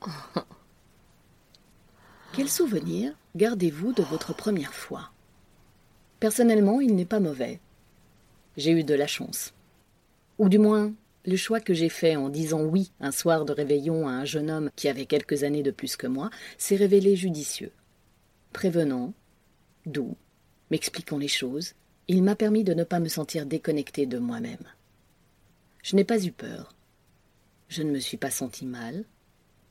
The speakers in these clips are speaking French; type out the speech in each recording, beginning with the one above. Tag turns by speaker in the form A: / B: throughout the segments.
A: Quel souvenir gardez-vous de votre première fois? Personnellement, il n'est pas mauvais. J'ai eu de la chance. Ou du moins, le choix que j'ai fait en disant oui un soir de réveillon à un jeune homme qui avait quelques années de plus que moi s'est révélé judicieux. Prévenant, doux, m'expliquant les choses, il m'a permis de ne pas me sentir déconnecté de moi-même. Je n'ai pas eu peur. Je ne me suis pas senti mal.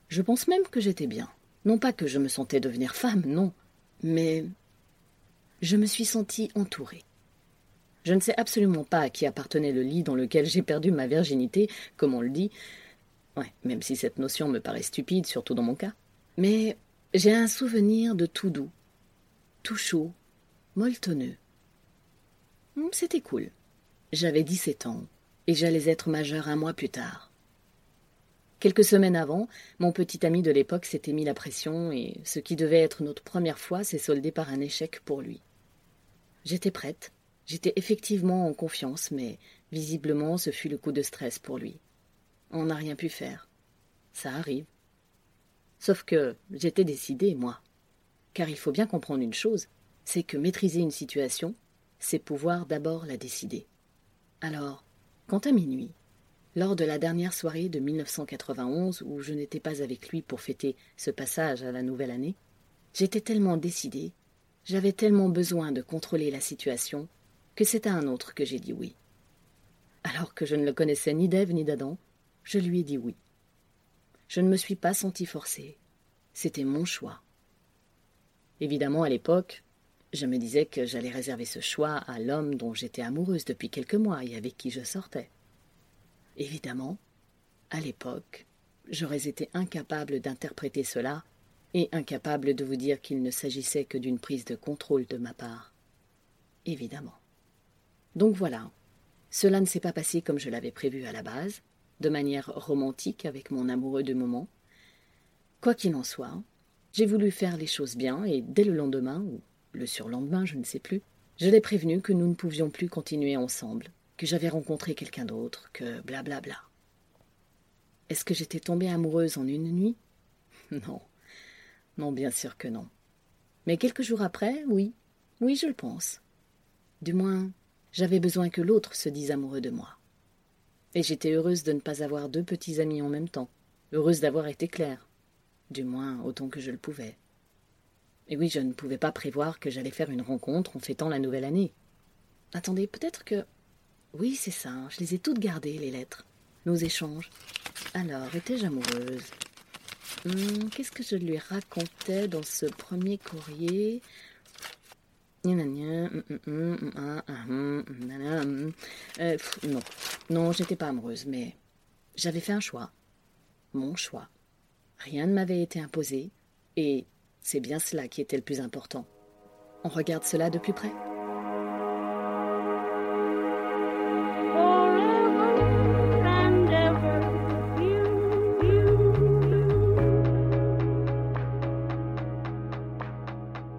A: Je pense même que j'étais bien. Non pas que je me sentais devenir femme, non, mais je me suis sentie entourée. Je ne sais absolument pas à qui appartenait le lit dans lequel j'ai perdu ma virginité, comme on le dit. Ouais, même si cette notion me paraît stupide, surtout dans mon cas. Mais j'ai un souvenir de tout doux, tout chaud, molletonneux. Hmm, c'était cool. J'avais dix-sept ans, et j'allais être majeure un mois plus tard. Quelques semaines avant, mon petit ami de l'époque s'était mis la pression et ce qui devait être notre première fois s'est soldé par un échec pour lui. J'étais prête, j'étais effectivement en confiance, mais visiblement ce fut le coup de stress pour lui. On n'a rien pu faire. Ça arrive. Sauf que j'étais décidée, moi. Car il faut bien comprendre une chose, c'est que maîtriser une situation, c'est pouvoir d'abord la décider. Alors, quant à minuit, lors de la dernière soirée de 1991, où je n'étais pas avec lui pour fêter ce passage à la nouvelle année, j'étais tellement décidée, j'avais tellement besoin de contrôler la situation, que c'est à un autre que j'ai dit oui. Alors que je ne le connaissais ni d'Ève ni d'Adam, je lui ai dit oui. Je ne me suis pas sentie forcée. C'était mon choix. Évidemment, à l'époque, je me disais que j'allais réserver ce choix à l'homme dont j'étais amoureuse depuis quelques mois et avec qui je sortais. Évidemment, à l'époque, j'aurais été incapable d'interpréter cela et incapable de vous dire qu'il ne s'agissait que d'une prise de contrôle de ma part. Évidemment. Donc voilà, cela ne s'est pas passé comme je l'avais prévu à la base, de manière romantique avec mon amoureux de moment. Quoi qu'il en soit, j'ai voulu faire les choses bien et dès le lendemain, ou le surlendemain, je ne sais plus, je l'ai prévenu que nous ne pouvions plus continuer ensemble, que j'avais rencontré quelqu'un d'autre, que blablabla. Bla bla. Est-ce que j'étais tombée amoureuse en une nuit? Non. Non, bien sûr que non. Mais quelques jours après, oui. Oui, je le pense. Du moins, j'avais besoin que l'autre se dise amoureux de moi. Et j'étais heureuse de ne pas avoir deux petits amis en même temps, heureuse d'avoir été claire, du moins autant que je le pouvais. Et oui, je ne pouvais pas prévoir que j'allais faire une rencontre en fêtant la nouvelle année. Attendez, peut-être que oui, c'est ça, je les ai toutes gardées, les lettres. Nos échanges. Alors, étais-je amoureuse? Hum, Qu'est-ce que je lui racontais dans ce premier courrier? Non, non, j'étais pas amoureuse, mais j'avais fait un choix. Mon choix. Rien ne m'avait été imposé, et c'est bien cela qui était le plus important. On regarde cela de plus près.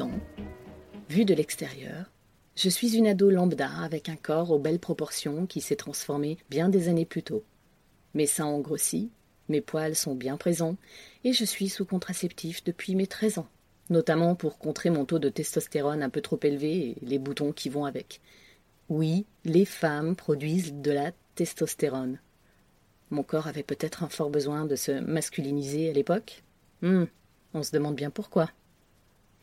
A: Ans, vue de l'extérieur, je suis une ado lambda avec un corps aux belles proportions qui s'est transformé bien des années plus tôt. Mes seins ont grossi, mes poils sont bien présents, et je suis sous contraceptif depuis mes 13 ans, notamment pour contrer mon taux de testostérone un peu trop élevé et les boutons qui vont avec. Oui, les femmes produisent de la testostérone. Mon corps avait peut-être un fort besoin de se masculiniser à l'époque. Hmm, on se demande bien pourquoi.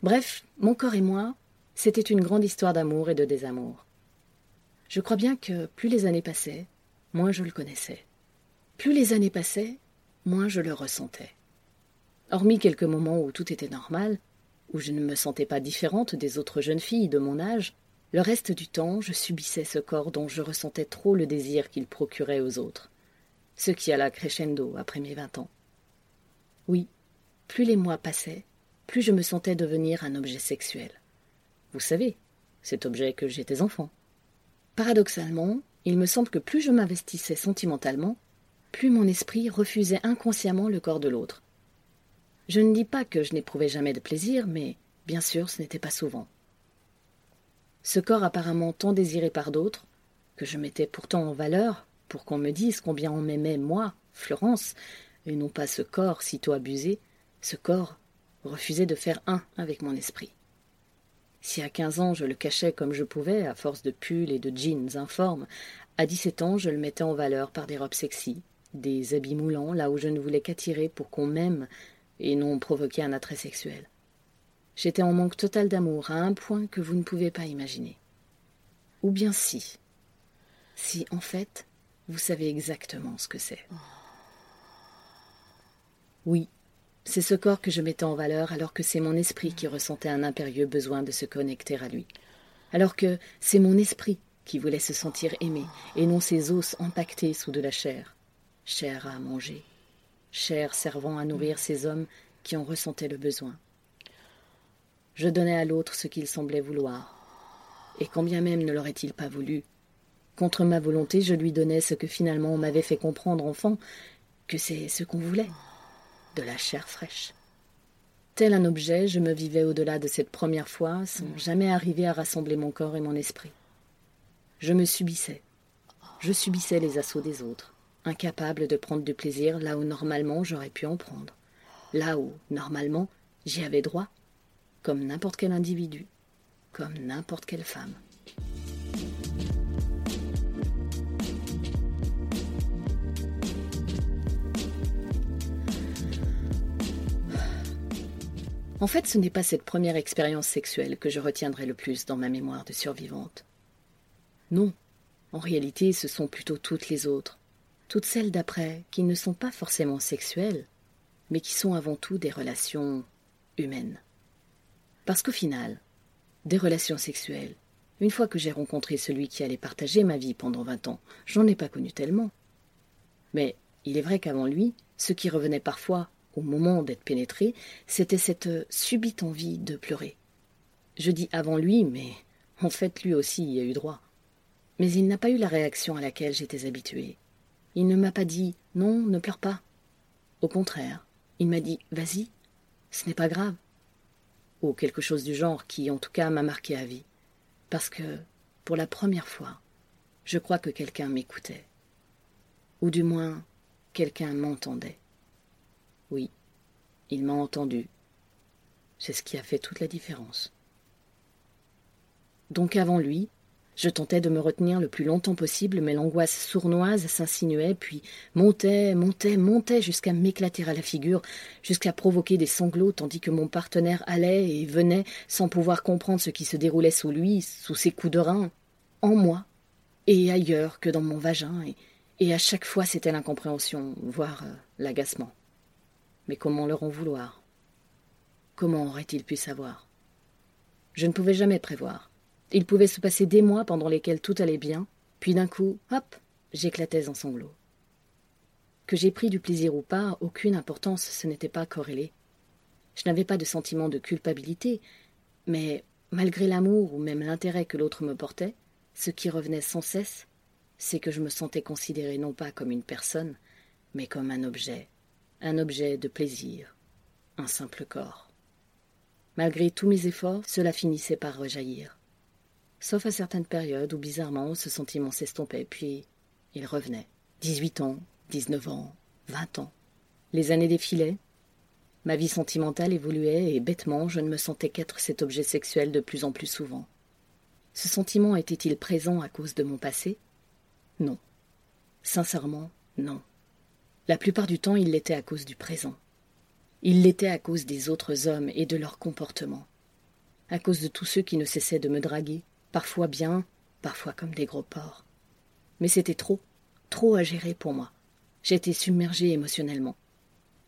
A: Bref, mon corps et moi, c'était une grande histoire d'amour et de désamour. Je crois bien que plus les années passaient, moins je le connaissais. Plus les années passaient, moins je le ressentais. Hormis quelques moments où tout était normal, où je ne me sentais pas différente des autres jeunes filles de mon âge, le reste du temps je subissais ce corps dont je ressentais trop le désir qu'il procurait aux autres ce qui alla crescendo après mes vingt ans. Oui, plus les mois passaient, plus je me sentais devenir un objet sexuel. Vous savez, cet objet que j'étais enfant. Paradoxalement, il me semble que plus je m'investissais sentimentalement, plus mon esprit refusait inconsciemment le corps de l'autre. Je ne dis pas que je n'éprouvais jamais de plaisir, mais bien sûr ce n'était pas souvent. Ce corps apparemment tant désiré par d'autres, que je mettais pourtant en valeur, pour qu'on me dise combien on m'aimait, moi, Florence, et non pas ce corps sitôt abusé, ce corps refusait de faire un avec mon esprit. Si à quinze ans je le cachais comme je pouvais, à force de pulls et de jeans informes, à dix-sept ans je le mettais en valeur par des robes sexy, des habits moulants là où je ne voulais qu'attirer pour qu'on m'aime et non provoquer un attrait sexuel. J'étais en manque total d'amour à un point que vous ne pouvez pas imaginer. Ou bien si. Si, en fait, vous savez exactement ce que c'est. Oui, c'est ce corps que je mettais en valeur alors que c'est mon esprit qui ressentait un impérieux besoin de se connecter à lui. Alors que c'est mon esprit qui voulait se sentir aimé et non ses os empaquetés sous de la chair. Chair à manger, chair servant à nourrir ces hommes qui en ressentaient le besoin. Je donnais à l'autre ce qu'il semblait vouloir. Et combien même ne l'aurait-il pas voulu, Contre ma volonté, je lui donnais ce que finalement on m'avait fait comprendre enfant, que c'est ce qu'on voulait, de la chair fraîche. Tel un objet, je me vivais au-delà de cette première fois, sans jamais arriver à rassembler mon corps et mon esprit. Je me subissais. Je subissais les assauts des autres, incapable de prendre du plaisir là où normalement j'aurais pu en prendre, là où, normalement, j'y avais droit, comme n'importe quel individu, comme n'importe quelle femme. En fait, ce n'est pas cette première expérience sexuelle que je retiendrai le plus dans ma mémoire de survivante. Non, en réalité, ce sont plutôt toutes les autres, toutes celles d'après, qui ne sont pas forcément sexuelles, mais qui sont avant tout des relations humaines. Parce qu'au final, des relations sexuelles, une fois que j'ai rencontré celui qui allait partager ma vie pendant vingt ans, j'en ai pas connu tellement. Mais il est vrai qu'avant lui, ce qui revenait parfois au moment d'être pénétré, c'était cette subite envie de pleurer. Je dis avant lui, mais en fait lui aussi y a eu droit. Mais il n'a pas eu la réaction à laquelle j'étais habituée. Il ne m'a pas dit non, ne pleure pas. Au contraire, il m'a dit vas-y, ce n'est pas grave. Ou quelque chose du genre qui, en tout cas, m'a marqué à vie. Parce que, pour la première fois, je crois que quelqu'un m'écoutait. Ou du moins, quelqu'un m'entendait. Oui, il m'a entendu. C'est ce qui a fait toute la différence. Donc avant lui, je tentais de me retenir le plus longtemps possible, mais l'angoisse sournoise s'insinuait, puis montait, montait, montait jusqu'à m'éclater à la figure, jusqu'à provoquer des sanglots, tandis que mon partenaire allait et venait sans pouvoir comprendre ce qui se déroulait sous lui, sous ses coups de rein, en moi, et ailleurs que dans mon vagin, et, à chaque fois c'était l'incompréhension, voire euh, l'agacement. Mais comment leur en vouloir? Comment aurait-il pu savoir? Je ne pouvais jamais prévoir. Il pouvait se passer des mois pendant lesquels tout allait bien, puis d'un coup, hop, j'éclatais en sanglots. Que j'ai pris du plaisir ou pas, aucune importance, ce n'était pas corrélé. Je n'avais pas de sentiment de culpabilité, mais malgré l'amour ou même l'intérêt que l'autre me portait, ce qui revenait sans cesse, c'est que je me sentais considéré non pas comme une personne, mais comme un objet, un objet de plaisir, un simple corps. Malgré tous mes efforts, cela finissait par rejaillir. Sauf à certaines périodes où bizarrement ce sentiment s'estompait, puis il revenait. Dix-huit ans, dix-neuf ans, vingt ans. Les années défilaient. Ma vie sentimentale évoluait et bêtement je ne me sentais qu'être cet objet sexuel de plus en plus souvent. Ce sentiment était-il présent à cause de mon passé? Non. Sincèrement, non. La plupart du temps, il l'était à cause du présent. Il l'était à cause des autres hommes et de leur comportement. À cause de tous ceux qui ne cessaient de me draguer, parfois bien, parfois comme des gros porcs. Mais c'était trop, trop à gérer pour moi. J'étais submergée émotionnellement.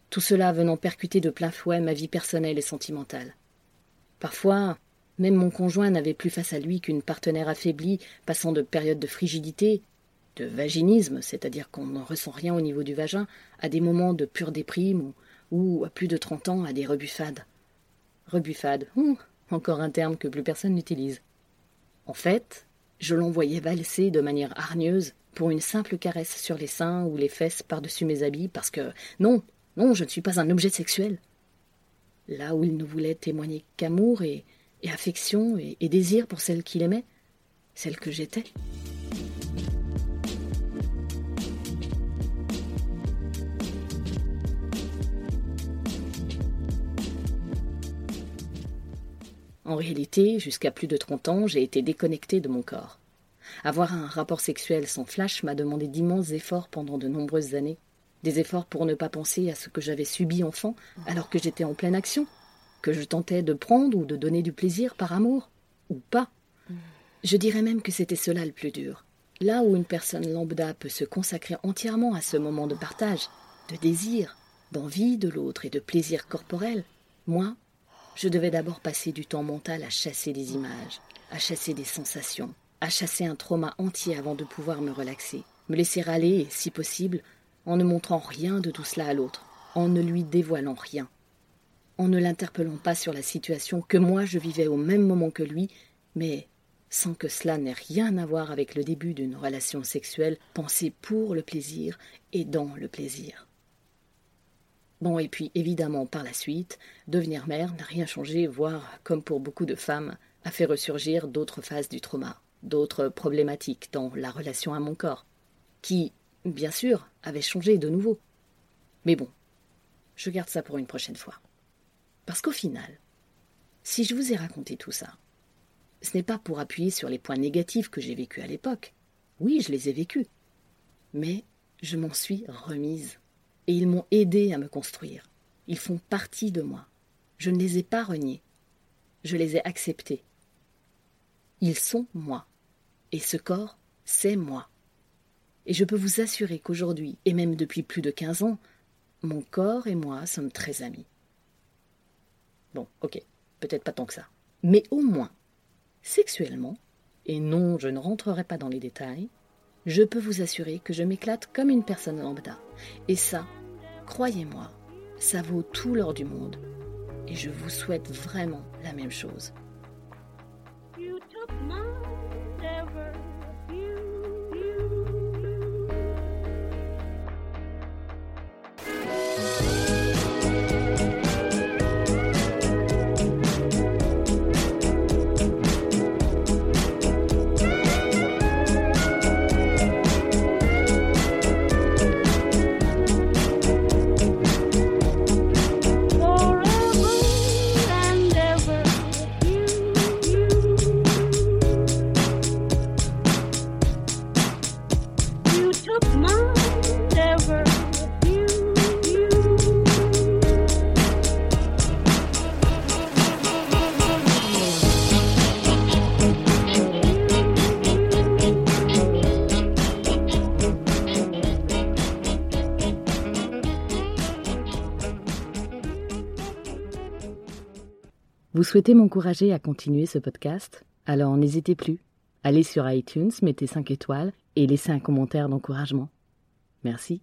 A: Tout cela venant percuter de plein fouet ma vie personnelle et sentimentale. Parfois, même mon conjoint n'avait plus face à lui qu'une partenaire affaiblie, passant de périodes de frigidité, de vaginisme, c'est-à-dire qu'on ne ressent rien au niveau du vagin, à des moments de pure déprime ou, à plus de trente ans à des rebuffades. Rebuffades, hum, encore un terme que plus personne n'utilise. En fait, je l'envoyais valser de manière hargneuse pour une simple caresse sur les seins ou les fesses par-dessus mes habits parce que non, non, je ne suis pas un objet sexuel. Là où il ne voulait témoigner qu'amour et, affection et désir pour celle qu'il aimait, celle que j'étais. En réalité, jusqu'à plus de trente ans, j'ai été déconnectée de mon corps. Avoir un rapport sexuel sans flash m'a demandé d'immenses efforts pendant de nombreuses années. Des efforts pour ne pas penser à ce que j'avais subi enfant alors que j'étais en pleine action, que je tentais de prendre ou de donner du plaisir par amour, ou pas. Je dirais même que c'était cela le plus dur. Là où une personne lambda peut se consacrer entièrement à ce moment de partage, de désir, d'envie de l'autre et de plaisir corporel, moi, je devais d'abord passer du temps mental à chasser des images, à chasser des sensations, à chasser un trauma entier avant de pouvoir me relaxer, me laisser aller, si possible, en ne montrant rien de tout cela à l'autre, en ne lui dévoilant rien, en ne l'interpellant pas sur la situation que moi je vivais au même moment que lui, mais sans que cela n'ait rien à voir avec le début d'une relation sexuelle pensée pour le plaisir et dans le plaisir. Bon, et puis évidemment, par la suite, devenir mère n'a rien changé, voire, comme pour beaucoup de femmes, a fait ressurgir d'autres phases du trauma, d'autres problématiques dans la relation à mon corps, qui, bien sûr, avaient changé de nouveau. Mais bon, je garde ça pour une prochaine fois. Parce qu'au final, si je vous ai raconté tout ça, ce n'est pas pour appuyer sur les points négatifs que j'ai vécus à l'époque. Oui, je les ai vécus. Mais je m'en suis remise et ils m'ont aidé à me construire. Ils font partie de moi. Je ne les ai pas reniés. Je les ai acceptés. Ils sont moi. Et ce corps, c'est moi. Et je peux vous assurer qu'aujourd'hui, et même depuis plus de quinze ans, mon corps et moi sommes très amis. Bon, ok, peut-être pas tant que ça. Mais au moins, sexuellement, et non, je ne rentrerai pas dans les détails, je peux vous assurer que je m'éclate comme une personne lambda. Et ça, croyez-moi, ça vaut tout l'or du monde. Et je vous souhaite vraiment la même chose. Souhaitez m'encourager à continuer ce podcast Alors n'hésitez plus. Allez sur iTunes, mettez 5 étoiles et laissez un commentaire d'encouragement. Merci.